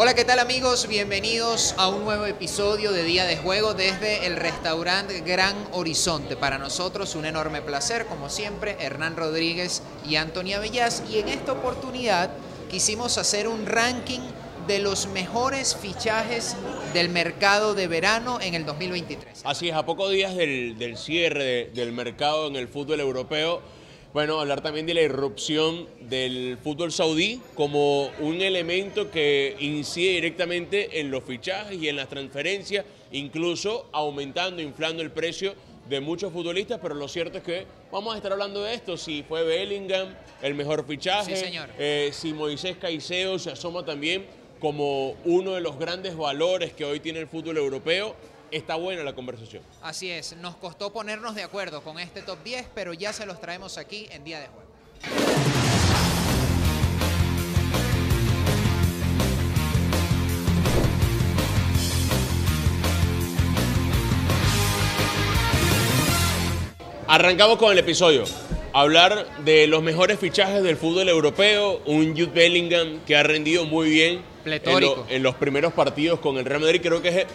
Hola, ¿qué tal amigos? Bienvenidos a un nuevo episodio de Día de Juego desde el restaurante Gran Horizonte. Para nosotros un enorme placer, como siempre, Hernán Rodríguez y Antonia Bellas. Y en esta oportunidad quisimos hacer un ranking de los mejores fichajes del mercado de verano en el 2023. Así es, a pocos días del, del cierre de- del mercado en el fútbol europeo, bueno, hablar también de la irrupción del fútbol saudí como un elemento que incide directamente en los fichajes y en las transferencias, incluso aumentando, inflando el precio de muchos futbolistas, pero lo cierto es que vamos a estar hablando de esto, si fue Bellingham el mejor fichaje, Sí, señor. eh, si Moisés Caicedo se asoma también como uno de los grandes valores que hoy tiene el fútbol europeo, está buena la conversación. Así es, nos costó ponernos de acuerdo con este top 10, pero ya se los traemos aquí en Día de Juego. Arrancamos con el episodio. Hablar de los mejores fichajes del fútbol europeo. Un Jude Bellingham que ha rendido muy bien en, lo- en los primeros partidos con el Real Madrid. Creo que es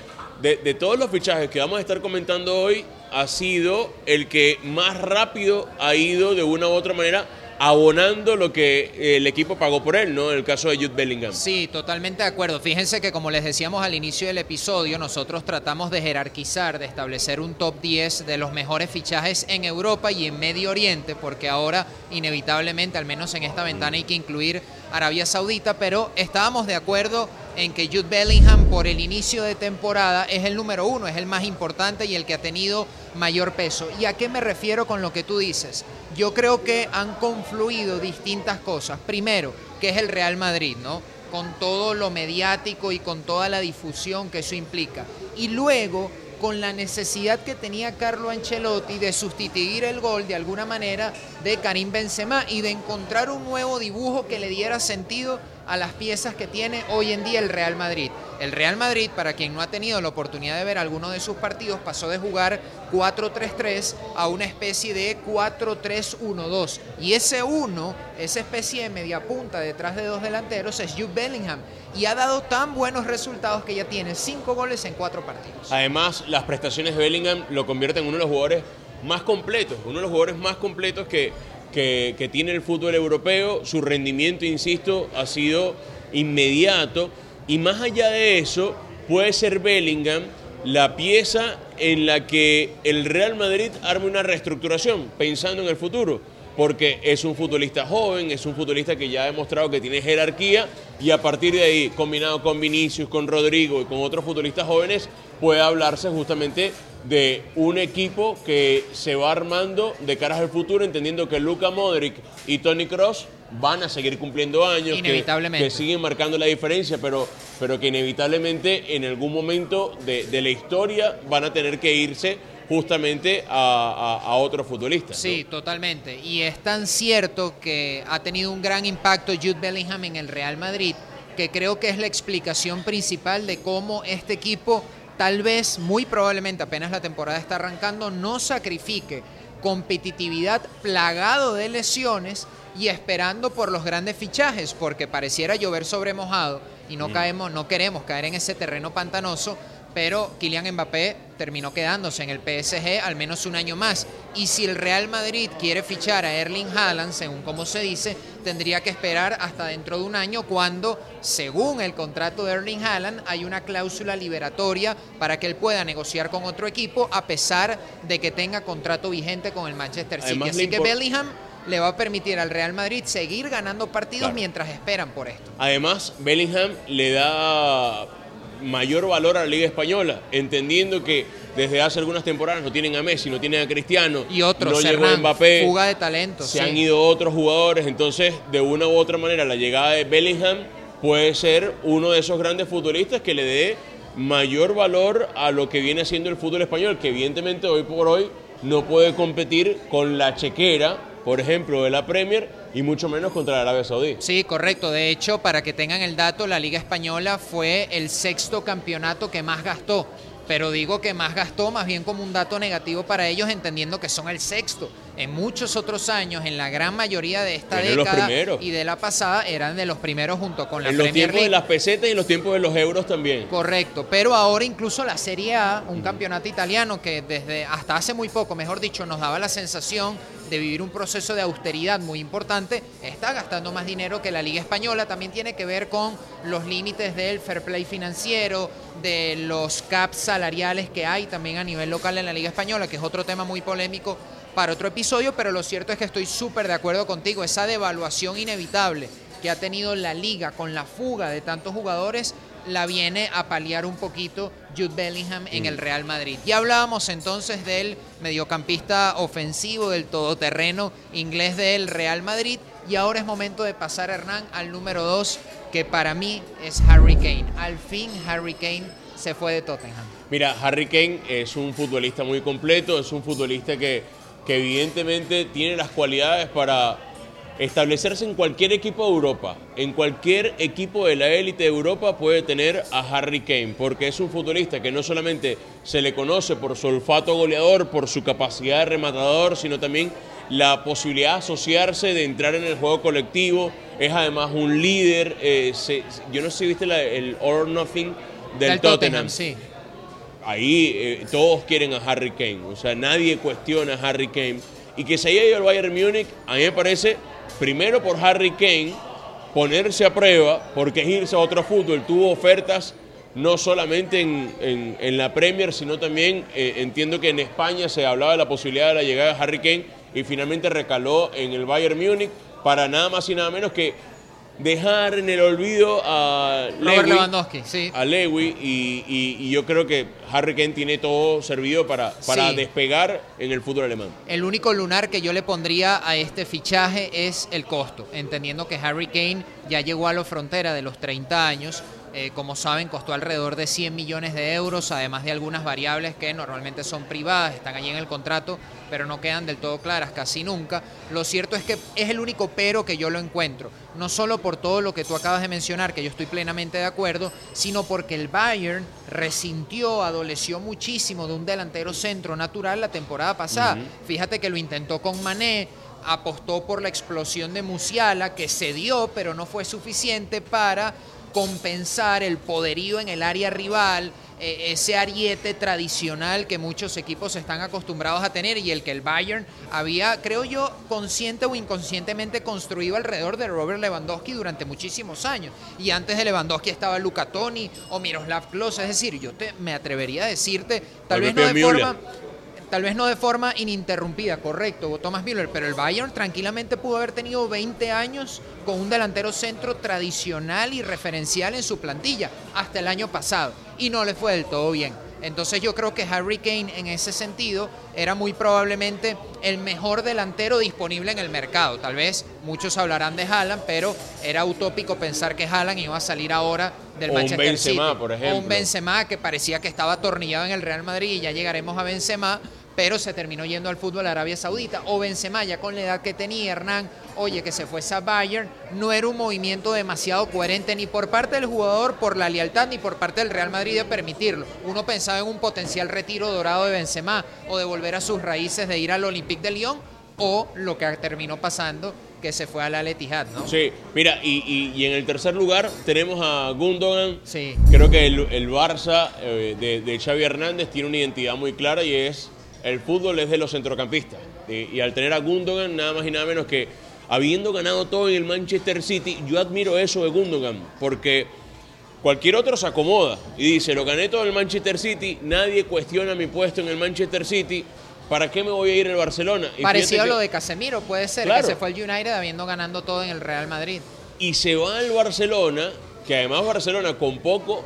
de, todos los fichajes que vamos a estar comentando hoy, ha sido el que más rápido ha ido de una u otra manera abonando lo que el equipo pagó por él, ¿no? En el caso de Jude Bellingham. Sí, totalmente de acuerdo. Fíjense que como les decíamos al inicio del episodio, nosotros tratamos de jerarquizar, de establecer un top 10 de los mejores fichajes en Europa y en Medio Oriente, porque ahora inevitablemente, al menos en esta ventana, hay que incluir Arabia Saudita, pero estábamos de acuerdo en que Jude Bellingham por el inicio de temporada es el número uno, es el más importante y el que ha tenido mayor peso. ¿Y a qué me refiero con lo que tú dices? Yo creo que han confluido distintas cosas. Primero, que es el Real Madrid, ¿no? Con todo lo mediático y con toda la difusión que eso implica. Y luego, con la necesidad que tenía Carlo Ancelotti de sustituir el gol de alguna manera de Karim Benzema y de encontrar un nuevo dibujo que le diera sentido a las piezas que tiene hoy en día el Real Madrid. El Real Madrid, para quien no ha tenido la oportunidad de ver alguno de sus partidos, pasó de jugar 4-3-3 a una especie de 4-3-1-2. Y ese 1, esa especie de media punta detrás de dos delanteros, es Jude Bellingham. Y ha dado tan buenos resultados que ya tiene 5 goles en 4 partidos. Además, las prestaciones de Bellingham lo convierten en uno de los jugadores más completos, uno de los jugadores más completos que, que, tiene el fútbol europeo. Su rendimiento, insisto, ha sido inmediato. Y más allá de eso, puede ser Bellingham la pieza en la que el Real Madrid arme una reestructuración, pensando en el futuro. Porque es un futbolista joven, es un futbolista que ya ha demostrado que tiene jerarquía y a partir de ahí, combinado con Vinicius, con Rodrigo y con otros futbolistas jóvenes, puede hablarse justamente de un equipo que se va armando de caras al futuro, entendiendo que Luka Modric y Tony Cross van a seguir cumpliendo años, que- Inevitablemente. que siguen marcando la diferencia, pero, pero que inevitablemente en algún momento de, de la historia van a tener que irse justamente a, a, a otros futbolistas. ¿no? Sí, totalmente. Y es tan cierto que ha tenido un gran impacto Jude Bellingham en el Real Madrid, que creo que es la explicación principal de cómo este equipo, tal vez, muy probablemente apenas la temporada está arrancando, no sacrifique competitividad plagado de lesiones y esperando por los grandes fichajes, porque pareciera llover sobre mojado y no caemos, no queremos caer en ese terreno pantanoso, pero Kylian Mbappé terminó quedándose en el PSG al menos un año más. Y si el Real Madrid quiere fichar a Erling Haaland, según como se dice, tendría que esperar hasta dentro de un año cuando, según el contrato de Erling Haaland, hay una cláusula liberatoria para que él pueda negociar con otro equipo a pesar de que tenga contrato vigente con el Manchester City. Además, Así que Bellingham le va a permitir al Real Madrid seguir ganando partidos Claro. mientras esperan por esto. Además, Bellingham le da mayor valor a la Liga Española, entendiendo que desde hace algunas temporadas no tienen a Messi, no tienen a Cristiano, Y otros, no llegó Mbappé, fuga de talento. se sí. han ido otros jugadores, entonces de una u otra manera la llegada de Bellingham puede ser uno de esos grandes futbolistas que le dé mayor valor a lo que viene haciendo el fútbol español, que evidentemente hoy por hoy no puede competir con la chequera, por ejemplo, de la Premier y mucho menos contra Arabia Saudí. Sí, correcto. De hecho, para que tengan el dato, la Liga Española fue el sexto campeonato que más gastó pero digo que más gastó más bien como un dato negativo para ellos, entendiendo que son el sexto. En muchos otros años, en la gran mayoría de esta década y de la pasada, eran de los primeros junto con la en los tiempos de las pesetas y en los tiempos de los euros también. Correcto, pero ahora incluso la Serie A, un campeonato italiano que desde hasta hace muy poco, mejor dicho, nos daba la sensación de vivir un proceso de austeridad muy importante, está gastando más dinero que la Liga Española. También tiene que ver con los límites del fair play financiero, de los caps salariales que hay también a nivel local en la Liga Española, que es otro tema muy polémico para otro episodio, pero lo cierto es que estoy súper de acuerdo contigo. Esa devaluación inevitable que ha tenido la liga con la fuga de tantos jugadores la viene a paliar un poquito Jude Bellingham en el. Real Madrid. Ya hablábamos entonces del mediocampista ofensivo, del todoterreno inglés del Real Madrid. Y ahora es momento de pasar, Hernán, al número 2, que para mí es Harry Kane. Al fin Harry Kane se fue de Tottenham. Mira, Harry Kane es un futbolista muy completo, es un futbolista que, que evidentemente tiene las cualidades para establecerse en cualquier equipo de Europa, en cualquier equipo de la élite de Europa puede tener a Harry Kane, porque es un futbolista que no solamente se le conoce por su olfato goleador, por su capacidad de rematador, sino también la posibilidad de asociarse, de entrar en el juego colectivo, es además un líder, eh, yo no sé si viste el All or Nothing del, Tottenham. sí. Ahí eh, todos quieren a Harry Kane, o sea, nadie cuestiona a Harry Kane. Y que se haya ido al Bayern Múnich, a mí me parece primero por Harry Kane, ponerse a prueba, porque es irse a otro fútbol. Tuvo ofertas no solamente en, la Premier, sino también eh, entiendo que en España se hablaba de la posibilidad de la llegada de Harry Kane y finalmente recaló en el Bayern Múnich para nada más y nada menos que dejar en el olvido a Lewandowski, a Lewy y, yo creo que Harry Kane tiene todo servido para, para despegar en el fútbol alemán. El único lunar que yo le pondría a este fichaje es el costo, entendiendo que Harry Kane ya llegó a la frontera de los 30 años eh, como saben, costó alrededor de 100 millones de euros, además de algunas variables que normalmente son privadas, están allí en el contrato, pero no quedan del todo claras casi nunca. Lo cierto es que es el único pero que yo lo encuentro, no solo por todo lo que tú acabas de mencionar, que yo estoy plenamente de acuerdo, sino porque el Bayern resintió, adoleció muchísimo de un delantero centro natural la temporada pasada. Fíjate que lo intentó con Mané, apostó por la explosión de Musiala, que se dio, pero no fue suficiente para compensar el poderío en el área rival, eh, ese ariete tradicional que muchos equipos están acostumbrados a tener y el que el Bayern había, creo yo, consciente o inconscientemente construido alrededor de Robert Lewandowski durante muchísimos años. Y antes de Lewandowski estaba Luca Toni o Miroslav Klose, es decir, yo te, me atrevería a decirte, tal vez no de forma tal vez no de forma ininterrumpida, correcto, Thomas Müller, pero el Bayern tranquilamente pudo haber tenido 20 años con un delantero centro tradicional y referencial en su plantilla hasta el año pasado y no le fue del todo bien. Entonces yo creo que Harry Kane en ese sentido era muy probablemente el mejor delantero disponible en el mercado. Tal vez muchos hablarán de Haaland, pero era utópico pensar que Haaland iba a salir ahora del o Manchester un Benzema, Por ejemplo. O un Benzema que parecía que estaba atornillado en el Real Madrid y ya llegaremos a Benzema pero se terminó yendo al fútbol de Arabia Saudita. O Benzema, ya con la edad que tenía Hernán, oye, que se fuese a Bayern, no era un movimiento demasiado coherente ni por parte del jugador, por la lealtad, ni por parte del Real Madrid de permitirlo. Uno pensaba en un potencial retiro dorado de Benzema, o de volver a sus raíces de ir al Olympique de Lyon, o lo que terminó pasando, que se fue al Etihad, ¿no? Sí, mira, y, en el tercer lugar tenemos a Gundogan. Sí. Creo que el, Barça eh, de, de Xavi Hernández tiene una identidad muy clara y es el fútbol es de los centrocampistas. Y, al tener a Gundogan, nada más y nada menos que habiendo ganado todo en el Manchester City, yo admiro eso de Gundogan, porque cualquier otro se acomoda y dice, lo gané todo en el Manchester City, nadie cuestiona mi puesto en el Manchester City, ¿para qué me voy a ir al Barcelona? Parecido a lo de Casemiro, puede ser, que se fue al United habiendo ganando todo en el Real Madrid. Y se va al Barcelona, que además Barcelona con poco,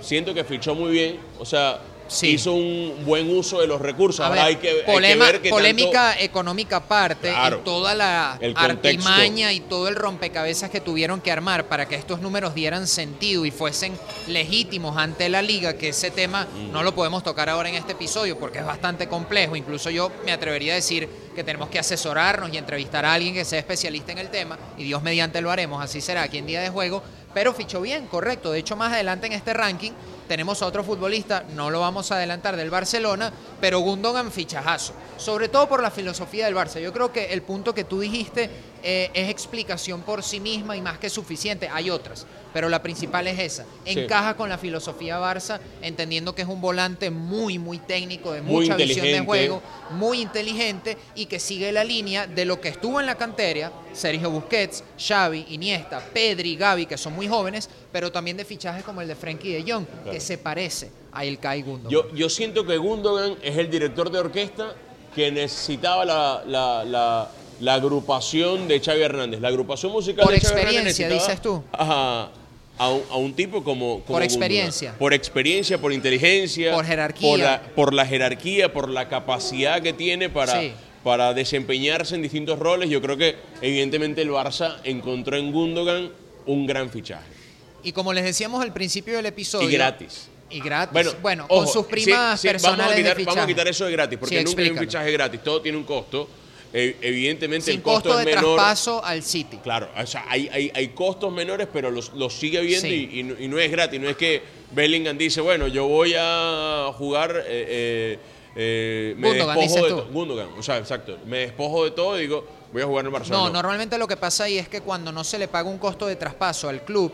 siento que fichó muy bien, o sea, hizo un buen uso de los recursos. hay, que, ver polémica económica aparte, toda la artimaña y todo el rompecabezas que tuvieron que armar para que estos números dieran sentido y fuesen legítimos ante la liga, que ese tema mm. no lo podemos tocar ahora en este episodio porque es bastante complejo. Incluso yo me atrevería a decir que tenemos que asesorarnos y entrevistar a alguien que sea especialista en el tema, y Dios mediante lo haremos, así será aquí en Día de Juego, pero fichó bien, correcto. De hecho, más adelante en este ranking tenemos a otro futbolista, no lo vamos a adelantar, del Barcelona, pero Gundogan fichajazo. Sobre todo por la filosofía del Barça. Yo creo que el punto que tú dijiste eh, es explicación por sí misma y más que suficiente. Hay otras, pero la principal es esa. Encaja con la filosofía Barça, entendiendo que es un volante muy, muy técnico, de mucha visión de juego, muy inteligente y que sigue la línea de lo que estuvo en la cantera, Sergio Busquets, Xavi, Iniesta, Pedri, Gavi, que son muy jóvenes, pero también de fichajes como el de Frenkie de Jong, que se parece a Ilkay Gundogan. Yo, yo siento que Gundogan es el director de orquesta que necesitaba la, la, la, agrupación de Xavi Hernández. La agrupación musical por de Xavi experiencia, dices tú. a, un, a, un, tipo como, Por experiencia. Por experiencia, por inteligencia. Por jerarquía. Por la, jerarquía, por la capacidad que tiene para, para desempeñarse en distintos roles. Yo creo que evidentemente el Barça encontró en Gundogan un gran fichaje. Y como les decíamos al principio del episodio. Y gratis. Y gratis. Bueno, con sus primas personales vamos a, quitar, de vamos a quitar eso de gratis, porque nunca hay un fichaje gratis. Todo tiene un costo. E, evidentemente el costo, costo de menor. traspaso al City. Claro, o sea, hay, hay, hay costos menores, pero los, los sigue viendo y, y, no es gratis. No es que Bellingham dice, bueno, yo voy a jugar. Eh, eh, eh me Gundogan, despojo de Gundogan, o sea, exacto. Me despojo de todo y digo, voy a jugar en Barcelona. No, normalmente lo que pasa ahí es que cuando no se le paga un costo de traspaso al club,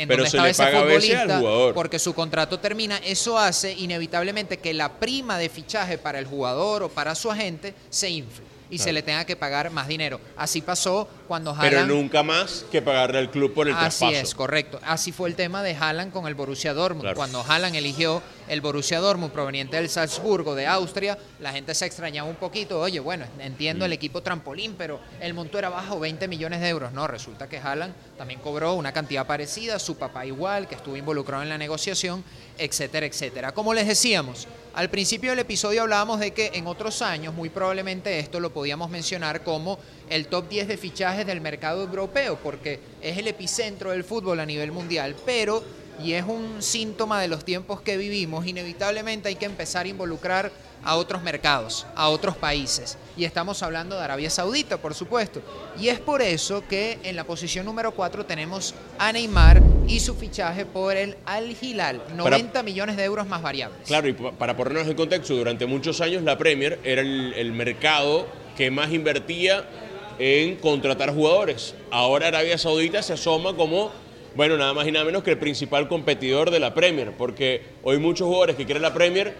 en Pero donde estaba ese futbolista, porque su contrato termina, eso hace inevitablemente que la prima de fichaje para el jugador o para su agente se infle y se le tenga que pagar más dinero. Así pasó cuando Haaland... Pero nunca más que pagarle al club por el traspaso. Así es, correcto. Así fue el tema de Haaland con el Borussia Dortmund. Cuando Haaland eligió el Borussia Dortmund proveniente del Salzburgo, de Austria, la gente se extrañaba un poquito. Oye, bueno, entiendo el mm. equipo trampolín, pero el monto era bajo, 20 millones de euros. No, resulta que Haaland también cobró una cantidad parecida, su papá igual, que estuvo involucrado en la negociación, etcétera, etcétera. Como les decíamos, al principio del episodio hablábamos de que en otros años, muy probablemente esto lo podíamos mencionar como el top 10 de fichajes del mercado europeo, porque es el epicentro del fútbol a nivel mundial, pero, y es un síntoma de los tiempos que vivimos, inevitablemente hay que empezar a involucrar a otros mercados, a otros países. Y estamos hablando de Arabia Saudita, por supuesto. Y es por eso que en la posición número 4 tenemos a Neymar y su fichaje por el Al Hilal, 90 millones de euros más variables. Claro, y para ponernos en contexto, durante muchos años la Premier era el, mercado que más invertía en contratar jugadores. Ahora Arabia Saudita se asoma como bueno, nada más y nada menos que el principal competidor de la Premier, porque hoy muchos jugadores que quieren la Premier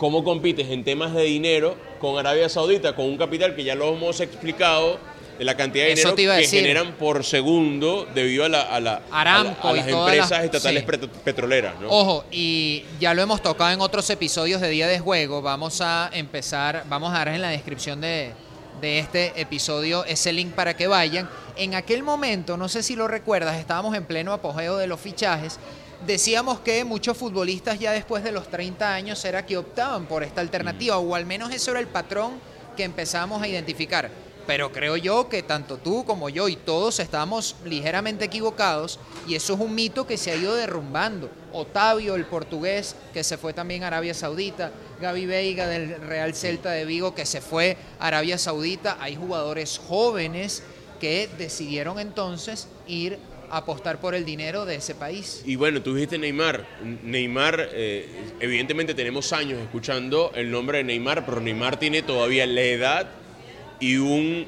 ¿Cómo compites en temas de dinero con Arabia Saudita, con un capital que ya lo hemos explicado, de la cantidad de dinero que generan por segundo debido a, la, a, las empresas estatales petroleras? Ojo, y ya lo hemos tocado en otros episodios de Día de Juego, vamos a empezar, vamos a dar en la descripción de, de este episodio ese link para que vayan. En aquel momento, no sé si lo recuerdas, estábamos en pleno apogeo de los fichajes decíamos que muchos futbolistas ya después de los 30 años era que optaban por esta alternativa, o al menos eso era el patrón que empezamos a identificar. Pero creo yo que tanto tú como yo y todos estamos ligeramente equivocados y eso es un mito que se ha ido derrumbando. Otavio, el portugués, que se fue también a Arabia Saudita, Gaby Veiga del Real Celta de Vigo, que se fue a Arabia Saudita. Hay jugadores jóvenes que decidieron entonces ir apostar por el dinero de ese país. Y bueno, tú dijiste Neymar. Neymar, eh, evidentemente tenemos años escuchando el nombre de Neymar, pero Neymar tiene todavía la edad y un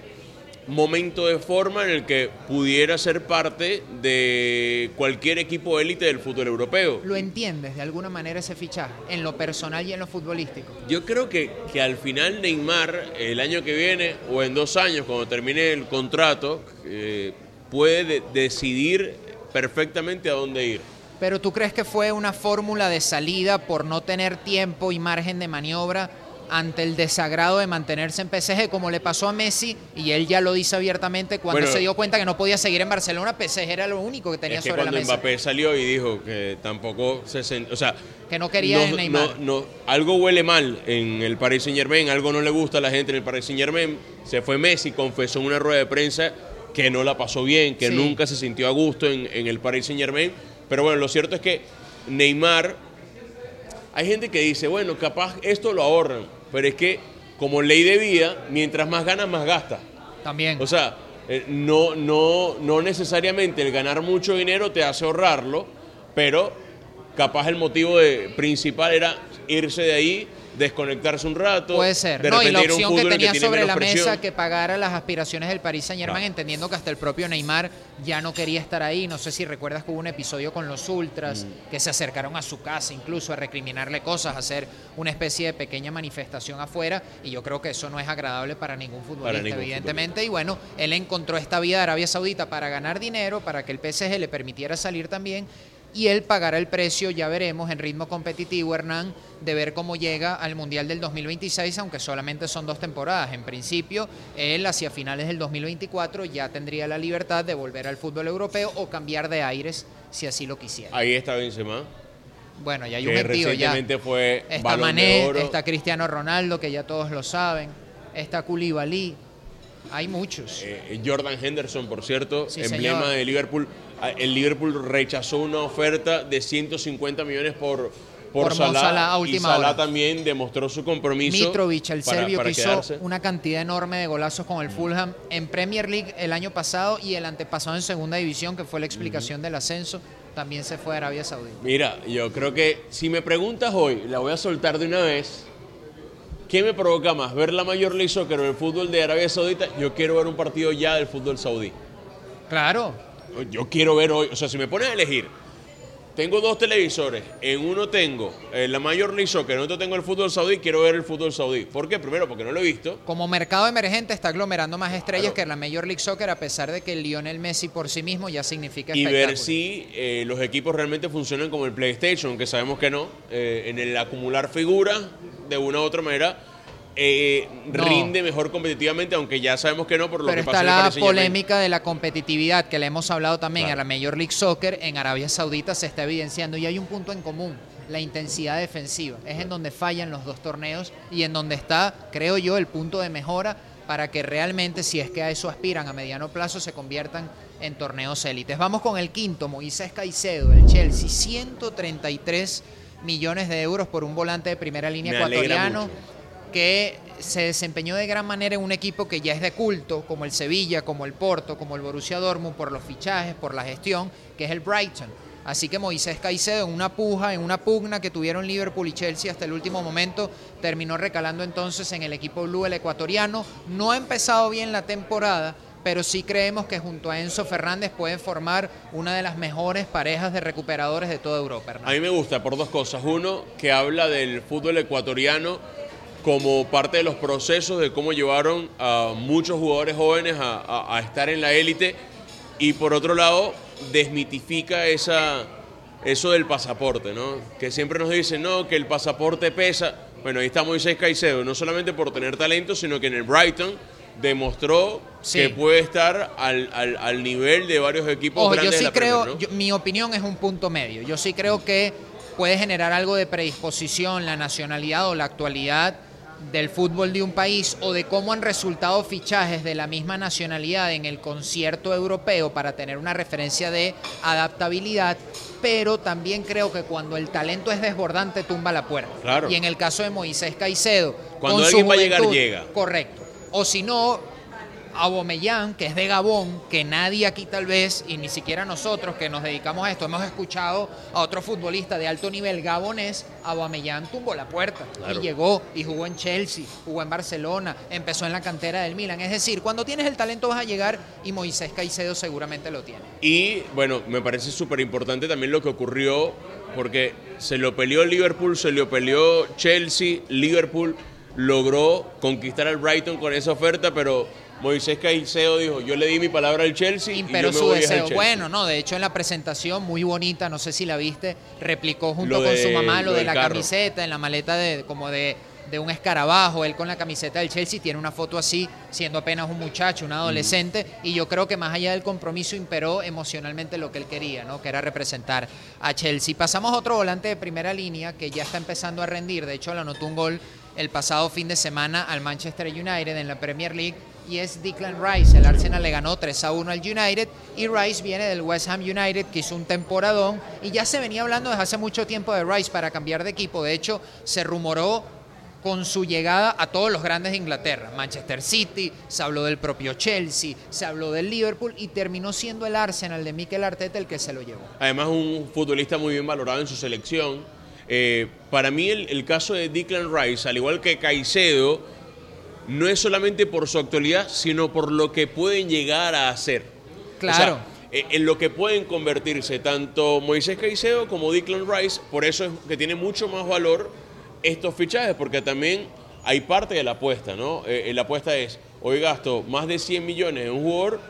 momento de forma en el que pudiera ser parte de cualquier equipo élite del fútbol europeo. ¿Lo entiendes de alguna manera ese fichaje, en lo personal y en lo futbolístico? Yo creo que, que al final Neymar, el año que viene o en dos años, cuando termine el contrato, eh, puede decidir perfectamente a dónde ir. Pero tú crees que fue una fórmula de salida por no tener tiempo y margen de maniobra ante el desagrado de mantenerse en PSG, como le pasó a Messi, y él ya lo dice abiertamente cuando se dio cuenta que no podía seguir en Barcelona, PSG era lo único que tenía sobre la mesa. Cuando Mbappé salió y dijo que tampoco se o sea, que no quería no, Neymar. No, algo huele mal en el Paris Saint Germain, algo no le gusta a la gente en el Paris Saint Germain. Se fue Messi, confesó en una rueda de prensa que no la pasó bien, que nunca se sintió a gusto en, el Paris Saint Germain. Pero bueno, lo cierto es que Neymar, hay gente que dice, bueno, capaz esto lo ahorran, pero es que como ley de vida, mientras más ganas, más gasta. También. O sea, Eh, no, no, no necesariamente el ganar mucho dinero te hace ahorrarlo, pero capaz el motivo de, principal era irse de ahí desconectarse un rato. Puede ser. no, y la opción que tenía sobre la mesa que pagara las aspiraciones del Paris Saint Germain, entendiendo que hasta el propio Neymar ya no quería estar ahí. No sé si recuerdas que hubo un episodio con los Ultras mm. que se acercaron a su casa incluso a recriminarle cosas, a hacer una especie de pequeña manifestación afuera. Y yo creo que eso no es agradable para ningún futbolista, evidentemente. Y bueno, él encontró esta vía de Arabia Saudita para ganar dinero, para que el PSG le permitiera salir también y él pagará el precio, ya veremos, en ritmo competitivo, Hernán, de ver cómo llega al Mundial del 2026, aunque solamente son dos temporadas. En principio, él hacia finales del 2024 ya tendría la libertad de volver al fútbol europeo o cambiar de aires si así lo quisiera. Ahí está Benzema. Bueno, ya hay un metido ya. fue está Mané, está Cristiano Ronaldo, que ya todos lo saben, está Koulibaly, hay muchos. Eh, Jordan Henderson, por cierto, emblema de Liverpool el Liverpool rechazó una oferta de 150 millones por, por, Salah, y Salah también demostró su compromiso. Mitrovic, el serbio, que hizo una cantidad enorme de golazos con el. Fulham en Premier League el año pasado y el antepasado en Segunda División, que fue la explicación del ascenso, también se fue a Arabia Saudita. Mira, yo creo que si me preguntas hoy, la voy a soltar de una vez. ¿Qué me provoca más? ¿Ver la Major League Soccer o el fútbol de Arabia Saudita? Yo quiero ver un partido ya del fútbol saudí. Claro, yo quiero ver hoy, o sea, si me pones a elegir, tengo dos televisores, en uno tengo eh, la Major League Soccer, en otro tengo el fútbol saudí, quiero ver el fútbol saudí. ¿Por qué? Primero, porque no lo he visto. Como mercado emergente está aglomerando más estrellas que la Major League Soccer, a pesar de que el Lionel Messi por sí mismo ya significa Y ver si eh, los equipos realmente funcionan como el PlayStation, aunque sabemos que no, eh, en el acumular figuras, de una u otra manera, eh, rinde mejor competitivamente, aunque ya sabemos que no por lo Pero que está la polémica de la competitividad que le hemos hablado también a la Major League Soccer. En Arabia Saudita se está evidenciando y hay un punto en común, la intensidad defensiva. Es en donde fallan los dos torneos y en donde está, creo yo, el punto de mejora para que realmente, si es que a eso aspiran a mediano plazo, se conviertan en torneos élites. Vamos con el quinto, Moisés Caicedo, el Chelsea, 133 millones de euros por un volante de primera línea ecuatoriano que se desempeñó de gran manera en un equipo que ya es de culto, como el Sevilla, como el Porto, como el Borussia Dortmund, por los fichajes, por la gestión, que es el Brighton. Así que Moisés Caicedo, en una puja, en una pugna que tuvieron Liverpool y Chelsea hasta el último momento, terminó recalando entonces en el equipo blue el ecuatoriano. No ha empezado bien la temporada, pero sí creemos que junto a Enzo Fernández pueden formar una de las mejores parejas de recuperadores de toda Europa. A mí me gusta por dos cosas. Uno, que habla del fútbol ecuatoriano como parte de los procesos de cómo llevaron a muchos jugadores jóvenes a, estar en la élite y por otro lado desmitifica esa, eso del pasaporte, ¿no? Que siempre nos dicen, no, que el pasaporte pesa. Bueno, ahí está Moisés Caicedo, no solamente por tener talento, sino que en el Brighton demostró que puede estar al, nivel de varios equipos grandes yo sí creo, mi opinión es un punto medio. Yo sí creo que puede generar algo de predisposición la nacionalidad o la actualidad del fútbol de un país o de cómo han resultado fichajes de la misma nacionalidad en el concierto europeo para tener una referencia de adaptabilidad, pero también creo que cuando el talento es desbordante tumba la puerta. Y en el caso de Moisés Caicedo, cuando alguien va a llegar llega. Correcto. O si no, Abomellán, que es de Gabón, que nadie aquí tal vez, y ni siquiera nosotros que nos dedicamos a esto, hemos escuchado a otro futbolista de alto nivel gabonés, Abomellán tumbó la puerta y llegó y jugó en Chelsea, jugó en Barcelona, empezó en la cantera del Milan. Es decir, cuando tienes el talento vas a llegar y Moisés Caicedo seguramente lo tiene. Y bueno, me parece súper importante también lo que ocurrió, porque se lo peleó Liverpool, se lo peleó Chelsea, Liverpool logró conquistar al Brighton con esa oferta, pero Moisés Caicedo dijo, yo le di mi palabra al Chelsea y yo me su deseo. Bueno, no, de hecho en la presentación muy bonita, no sé si la viste, replicó junto con su mamá lo de la camiseta en la maleta de como de, un escarabajo, él con la camiseta del Chelsea tiene una foto así, siendo apenas un muchacho, un adolescente, y yo creo que más allá del compromiso imperó emocionalmente lo que él quería, ¿no? Que era representar a Chelsea. Pasamos a otro volante de primera línea que ya está empezando a rendir, de hecho le anotó un gol el pasado fin de semana al Manchester United en la Premier League y es Declan Rice. El Arsenal le ganó 3 a 1 al United y Rice viene del West Ham United que hizo un temporadón y ya se venía hablando desde hace mucho tiempo de Rice para cambiar de equipo. De hecho, se rumoró con su llegada a todos los grandes de Inglaterra. Manchester City, se habló del propio Chelsea, se habló del Liverpool y terminó siendo el Arsenal de Mikel Arteta el que se lo llevó. Además, un futbolista muy bien valorado en su selección. Eh, para mí, el, el, caso de Declan Rice, al igual que Caicedo, no es solamente por su actualidad, sino por lo que pueden llegar a hacer. Claro. O sea, en lo que pueden convertirse tanto Moisés Caicedo como Declan Rice, por eso es que tiene mucho más valor estos fichajes, porque también hay parte de la apuesta, ¿no? Eh, la apuesta es, hoy gasto más de 100 millones en un jugador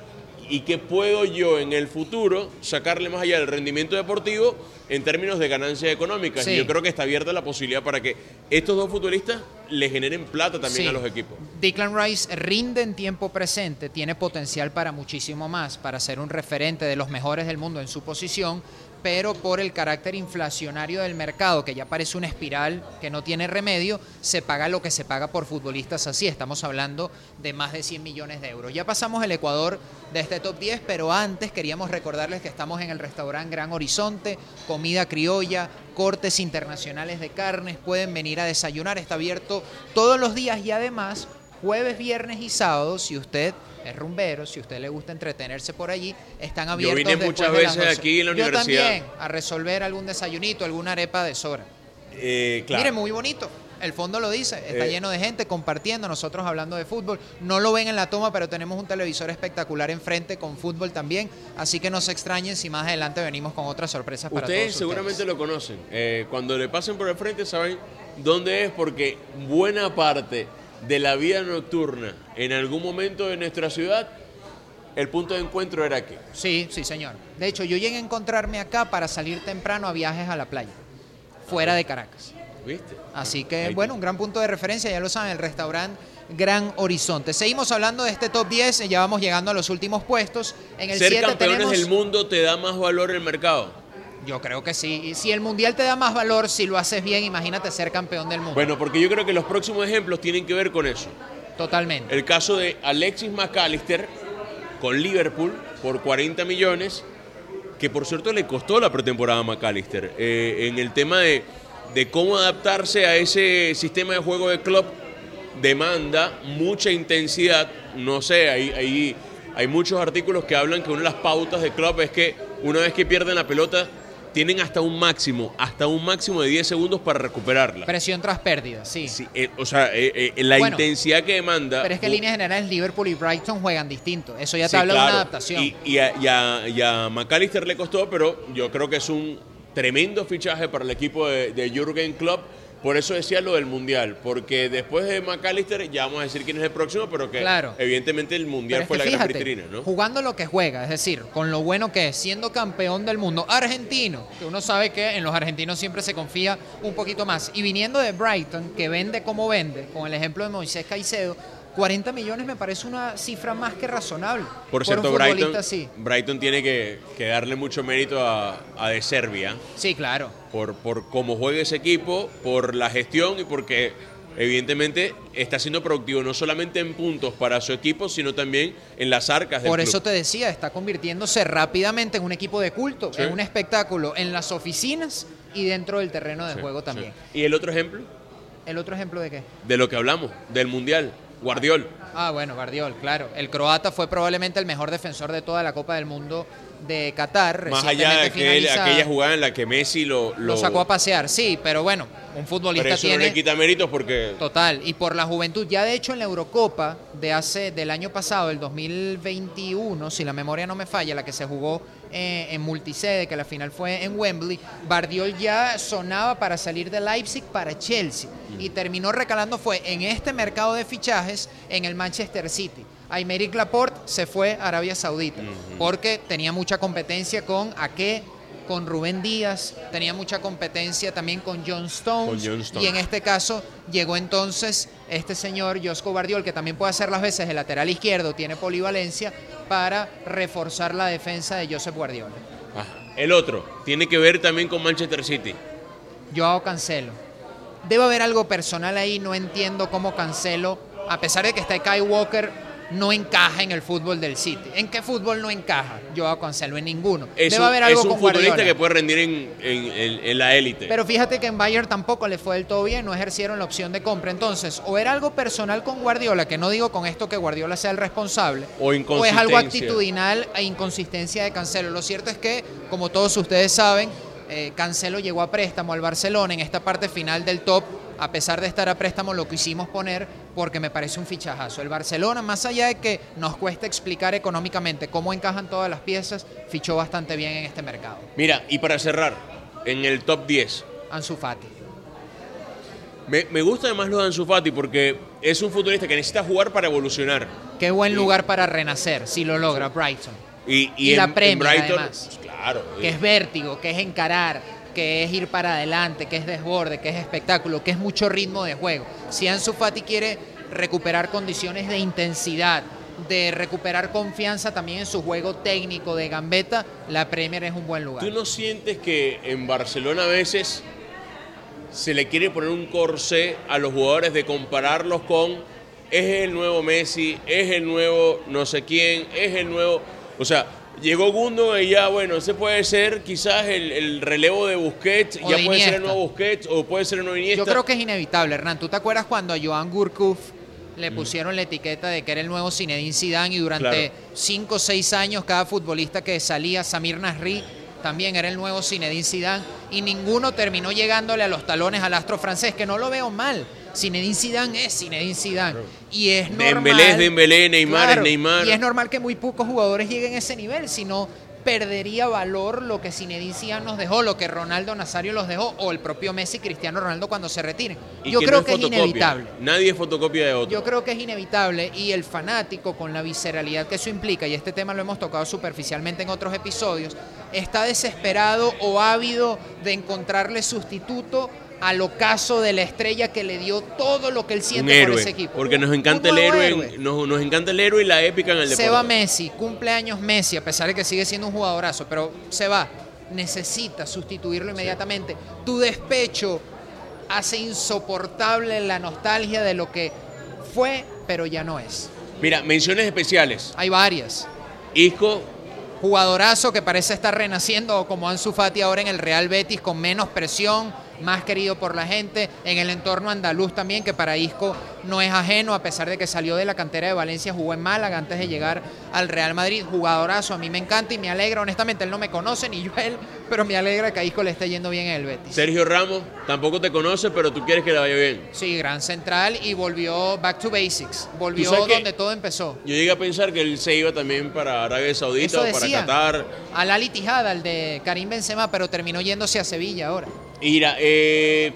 y qué puedo yo en el futuro sacarle más allá del rendimiento deportivo en términos de ganancias económicas. Sí. Y yo creo que está abierta la posibilidad para que estos dos futbolistas le generen plata también Sí. a los equipos. Declan Rice rinde en tiempo presente, tiene potencial para muchísimo más, para ser un referente de los mejores del mundo en su posición, pero por el carácter inflacionario del mercado, que ya parece una espiral que no tiene remedio, se paga lo que se paga por futbolistas así. Estamos hablando de más de 100 millones de euros. Ya pasamos el Ecuador de este top 10, pero antes queríamos recordarles que estamos en el restaurante Gran Horizonte, comida criolla, cortes internacionales de carnes, pueden venir a desayunar, está abierto todos los días y además jueves, viernes y sábados, si usted es rumbero, si a usted le gusta entretenerse por allí, están abiertos. vine después muchas veces 12. aquí en la Yo universidad. también, a resolver algún desayunito, alguna arepa de sobra. Eh, claro. Mire, muy bonito. El fondo lo dice, está Eh. lleno de gente compartiendo, nosotros hablando de fútbol. No lo ven en la toma, pero tenemos un televisor espectacular enfrente con fútbol también. Así que no se extrañen si más adelante venimos con otras sorpresas para Ustedes todos seguramente ustedes. lo conocen. Eh, cuando le pasen por el frente saben dónde es porque buena parte de la vida nocturna en algún momento de nuestra ciudad, el punto de encuentro era aquí. Sí, sí, señor. De hecho, yo llegué a encontrarme acá para salir temprano a viajes a la playa, fuera de Caracas. ¿Viste? Así que, bueno, un gran punto de referencia, ya lo saben, el restaurante Gran Horizonte. Seguimos hablando de este top 10, ya vamos llegando a los últimos puestos. En el Ser 7 campeones tenemos... del mundo te da más valor el mercado. Yo creo que sí. Y si el mundial te da más valor, si lo haces bien, imagínate ser campeón del mundo. Bueno, porque yo creo que los próximos ejemplos tienen que ver con eso. Totalmente. El caso de Alexis McAllister con Liverpool por 40 millones, que por cierto le costó la pretemporada a McAllister, eh, en el tema de, de cómo adaptarse a ese sistema de juego de club, demanda mucha intensidad, no sé, hay, hay, hay muchos artículos que hablan que una de las pautas de club es que una vez que pierden la pelota, tienen hasta un máximo, hasta un máximo de 10 segundos para recuperarla. Presión tras pérdida, sí. Sí, eh, o sea, eh, eh, la Bueno, intensidad que demanda. Pero es que en líneas generales Liverpool y Brighton juegan distinto. Eso ya te Sí, habla de una adaptación. Y, y a, y a- y a McAllister le costó, pero yo creo que es un tremendo fichaje para el equipo de, de Jürgen Klopp. Por eso decía lo del Mundial, porque después de McAllister ya vamos a decir quién es el próximo, pero que Claro. evidentemente el Mundial fue la gran vitrina, ¿no? jugando lo que juega, es decir, con lo bueno que es, siendo campeón del mundo argentino, que uno sabe que en los argentinos siempre se confía un poquito más, y viniendo de Brighton, que vende como vende, con el ejemplo de Moisés Caicedo, 40 millones me parece una cifra más que razonable. Por cierto, futbolista Brighton, tiene que, que darle mucho mérito a, a De Serbia. Sí, claro. por, por cómo juega ese equipo, por la gestión y porque evidentemente está siendo productivo no solamente en puntos para su equipo, sino también en las arcas del Por club. eso te decía, está convirtiéndose rápidamente en un equipo de culto, Sí. en un espectáculo en las oficinas y dentro del terreno de Sí, juego sí. también. Y el otro ejemplo ¿El otro ejemplo de qué? de lo que hablamos, del Mundial, Guardiol. Ah, bueno, Guardiol, claro. El croata fue probablemente el mejor defensor de toda la Copa del Mundo de Qatar. Más allá de aquel- aquella jugada en la que Messi lo, Lo sacó a pasear, sí, pero bueno, un futbolista Pero eso no tiene... le quita méritos porque Total, y por la juventud. Ya de hecho en la Eurocopa de hace del año pasado, el 2021, si la memoria no me falla, la que se jugó eh, en multisede, que la final fue en Wembley, Bardiol ya sonaba para salir de Leipzig para Chelsea y terminó recalando fue en este mercado de fichajes en el Manchester City. Aymeric Laporte se fue a Arabia Saudita porque tenía mucha competencia con Ake, con Rubén Díaz, tenía mucha competencia también con John Stones, Con John Stones. y en este caso llegó entonces este señor Josco Bardiol, que también puede hacer las veces de lateral izquierdo, tiene polivalencia, para reforzar la defensa de Josep Guardiola. Ajá. el otro tiene que ver también con Manchester City. Joao Cancelo. Debe haber algo personal ahí, no entiendo cómo Cancelo, a pesar de que está Kai Walker, no encaja en el fútbol del City. ¿En qué fútbol no encaja? Joao Cancelo en ninguno. Es Debe haber algo es un con futbolista Guardiola. que puede rendir en, en- en- en la élite. Pero fíjate que en Bayern tampoco le fue del todo bien, no ejercieron la opción de compra. Entonces, o era algo personal con Guardiola, que no digo con esto que Guardiola sea el responsable, O es algo actitudinal e inconsistencia de Cancelo. Lo cierto es que, como todos ustedes saben, eh, Cancelo llegó a préstamo al Barcelona en esta parte final del top. A pesar de estar a préstamo, lo quisimos poner porque me parece un fichajazo. El Barcelona, más allá de que nos cuesta explicar económicamente cómo encajan todas las piezas, fichó bastante bien en este mercado. Mira, y para cerrar, en el top 10, Ansu Fati. me, me gusta además lo de Ansu Fati porque es un futbolista que necesita jugar para evolucionar. Qué buen Sí. lugar para renacer, si lo logra Brighton. Y, y, Y la en, Premier, Brighton, además. pues, claro. Que es vértigo, que es encarar, que es ir para adelante, que es desborde, que es espectáculo, que es mucho ritmo de juego. Si Ansu Fati quiere recuperar condiciones de intensidad, de recuperar confianza también en su juego técnico de gambeta, la Premier es un buen lugar. ¿Tú no sientes que en Barcelona a veces se le quiere poner un corsé a los jugadores de compararlos con es el nuevo Messi, es el nuevo no sé quién, es el nuevo... O sea, llegó Gundo y ya, bueno, ese puede ser quizás el, el relevo de Busquets, O ya de puede ser el nuevo Busquets o puede ser el nuevo Iniesta. Yo creo que es inevitable, Hernán. ¿Tú te acuerdas cuando a Joan Gurkuf le pusieron la etiqueta de que era el nuevo Zinedine Zidane y durante Claro. cinco o seis años cada futbolista que salía, Samir Nasri, también era el nuevo Zinedine Zidane y ninguno terminó llegándole a los talones al astro francés, que no lo veo mal. Zinedine Zidane es Zinedine Zidane y es normal. Dembélé es Dembélé, Neymar es Neymar. Y es normal que muy pocos jugadores lleguen a ese nivel, si no perdería valor lo que Zinedine Zidane nos dejó, lo que Ronaldo Nazario los dejó o el propio Messi, Cristiano Ronaldo cuando se retiren. Y Yo creo que es fotocopia. inevitable. Nadie es fotocopia de otro. Yo creo que es inevitable y el fanático con la visceralidad que eso implica, y este tema lo hemos tocado superficialmente en otros episodios, está desesperado o ávido de encontrarle sustituto al ocaso de la estrella que le dio todo lo que él siente por ese equipo. Porque nos encanta el héroe. Nos, nos encanta el héroe y la épica en el deporte. Se va Messi, cumpleaños Messi, a pesar de que sigue siendo un jugadorazo, pero se va. Necesita sustituirlo inmediatamente. Tu despecho hace insoportable la nostalgia de lo que fue, pero ya no es. Mira, menciones especiales. Hay varias. Isco, Jugadorazo que parece estar renaciendo como Ansu Fati ahora en el Real Betis con menos presión, más querido por la gente, en el entorno andaluz también, que para Isco no es ajeno, a pesar de que salió de la cantera de Valencia, jugó en Málaga antes de llegar al Real Madrid. Jugadorazo, a mí me encanta y me alegra, honestamente, él no me conoce ni yo a él, pero me alegra que a Isco le esté yendo bien en el Betis. Sergio Ramos, tampoco te conoce, pero tú quieres que le vaya bien. Sí, gran central y volvió back to basics, volvió donde todo empezó. Yo llegué a pensar que él se iba también para Arabia Saudita o para. Qatar. Al Ali Tijada, al de Karim Benzema, pero terminó yéndose a Sevilla ahora. Mira, eh,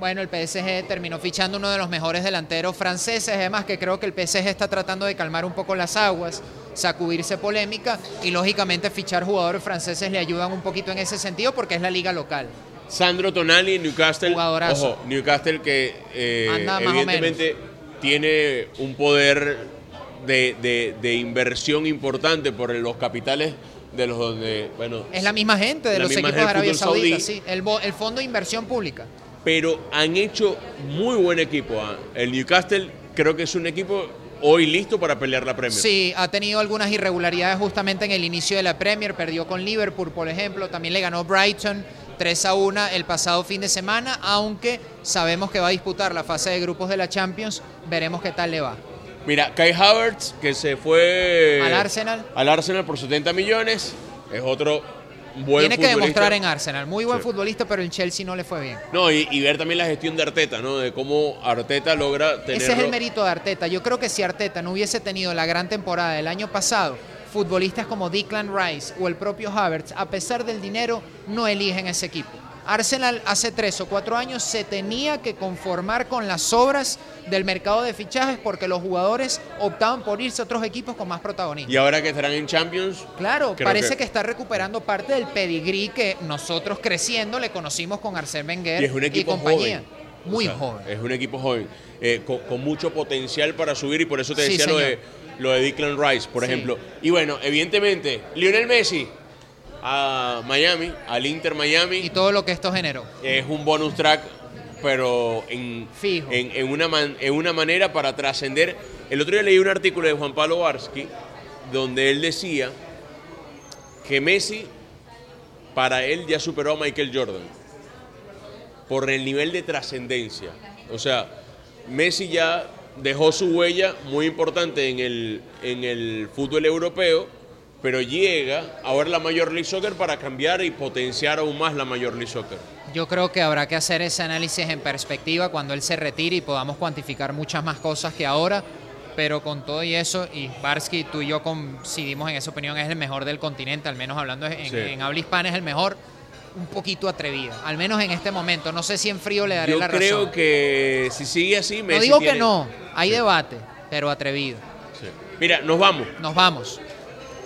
Bueno, el PSG terminó fichando uno de los mejores delanteros franceses, además que creo que el PSG está tratando de calmar un poco las aguas, sacudirse polémica y lógicamente fichar jugadores franceses le ayudan un poquito en ese sentido porque es la liga local. Sandro Tonali, Newcastle. Jugadorazo. Ojo, Newcastle que eh, evidentemente tiene un poder de, de- de inversión importante por los capitales de los donde, bueno, Es la misma gente de los equipos de Arabia Saudita, saudí. sí, el, el Fondo de Inversión Pública. pero han hecho muy buen equipo. ¿ah? El Newcastle creo que es un equipo hoy listo para pelear la Premier. Sí, ha tenido algunas irregularidades justamente en el inicio de la Premier, perdió con Liverpool, por ejemplo, también le ganó Brighton 3 a 1 el pasado fin de semana, aunque sabemos que va a disputar la fase de grupos de la Champions, veremos qué tal le va. Mira, Kai Havertz, que se fue Al Arsenal. al Arsenal por 70 millones, es otro buen Tiene que futbolista. demostrar en Arsenal, muy buen Sí. futbolista, pero el Chelsea no le fue bien. No, y, y ver también la gestión de Arteta, ¿no? De cómo Arteta logra tener. Ese es el mérito de Arteta. Yo creo que si Arteta no hubiese tenido la gran temporada del año pasado, futbolistas como Declan Rice o el propio Havertz, a pesar del dinero, no eligen ese equipo. Arsenal hace tres o cuatro años se tenía que conformar con las obras del mercado de fichajes porque los jugadores optaban por irse a otros equipos con más protagonismo. Y ahora que estarán en Champions, Claro, parece que- que... está recuperando parte del pedigrí que nosotros creciendo le conocimos con Arsène Wenger y es un equipo compañía. joven. Muy O sea, joven. Es un equipo joven, eh, con, con mucho potencial para subir y por eso te Sí, decía lo de, lo de Declan Rice, por Sí. ejemplo. Y bueno, evidentemente, Lionel Messi a Miami, al Inter Miami. Y todo lo que esto generó. es un bonus track, pero en, Fijo. en, en una, man- en una manera para trascender El otro día leí un artículo de Juan Pablo Varsky donde él decía que Messi para él ya superó a Michael Jordan por el nivel de trascendencia. O sea, Messi ya dejó su huella muy importante en el, en el fútbol europeo, pero llega ahora la Major League Soccer para cambiar y potenciar aún más la Major League Soccer. Yo creo que habrá que hacer ese análisis en perspectiva cuando él se retire y podamos cuantificar muchas más cosas que ahora, pero con todo y eso, y Barsky, tú y yo coincidimos en esa opinión, es el mejor del continente, al menos hablando en, Sí. en habla hispana, es el mejor, un poquito atrevida, al menos en este momento. No sé si en frío le daré Yo la creo razón. que si sigue así, Messi no digo tiene- que no, hay debate, pero atrevido. Sí. Mira, nos vamos. Nos vamos.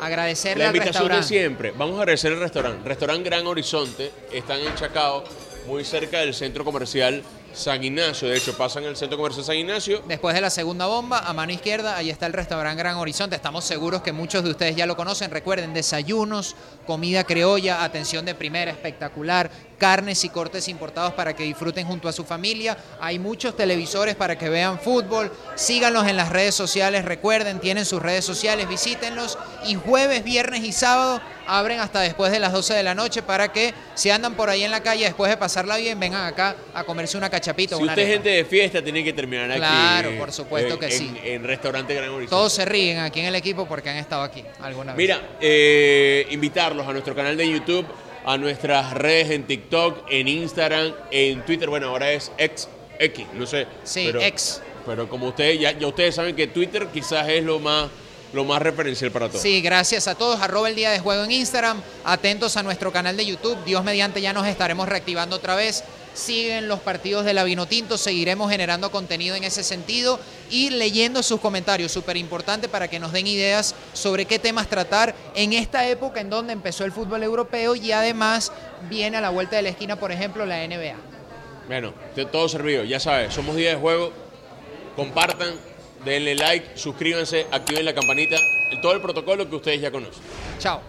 Agradecerle La al invitación de siempre. Vamos a agradecer el restaurante. Restaurante Gran Horizonte. Están en Chacao, muy cerca del centro comercial San Ignacio. De hecho, pasan el centro comercial San Ignacio. Después de la segunda bomba, a mano izquierda, ahí está el restaurante Gran Horizonte. Estamos seguros que muchos de ustedes ya lo conocen. Recuerden, desayunos, comida criolla, atención de primera, espectacular, carnes y cortes importados para que disfruten junto a su familia. Hay muchos televisores para que vean fútbol. Síganlos en las redes sociales. Recuerden, tienen sus redes sociales, visítenlos. Y jueves, viernes y sábado abren hasta después de las 12 de la noche para que si andan por ahí en la calle después de pasarla bien, vengan acá a comerse una cachapita Si una usted es gente de fiesta, tiene que terminar aquí. Claro, por supuesto que en- sí. En restaurante Gran Horizonte. Todos se ríen aquí en el equipo porque han estado aquí alguna vez. Mira, eh, invitarlos a nuestro canal de YouTube, a nuestras redes en TikTok, en Instagram, en Twitter. Bueno, ahora es X, X, no sé. Sí, pero, X. Pero como ustedes ya, ya ustedes saben que Twitter quizás es lo más lo más referencial para todos. Sí, gracias a todos. Arroba el día de juego en Instagram. Atentos a nuestro canal de YouTube. Dios mediante ya nos estaremos reactivando otra vez. Siguen los partidos de la Vinotinto. Seguiremos generando contenido en ese sentido y leyendo sus comentarios. Súper importante para que nos den ideas sobre qué temas tratar en esta época en donde empezó el fútbol europeo y además viene a la vuelta de la esquina, por ejemplo, la NBA. Bueno, de todo servido, ya sabes, somos Día de Juego. Compartan, denle like, suscríbanse, activen la campanita, todo el protocolo que ustedes ya conocen. Chao.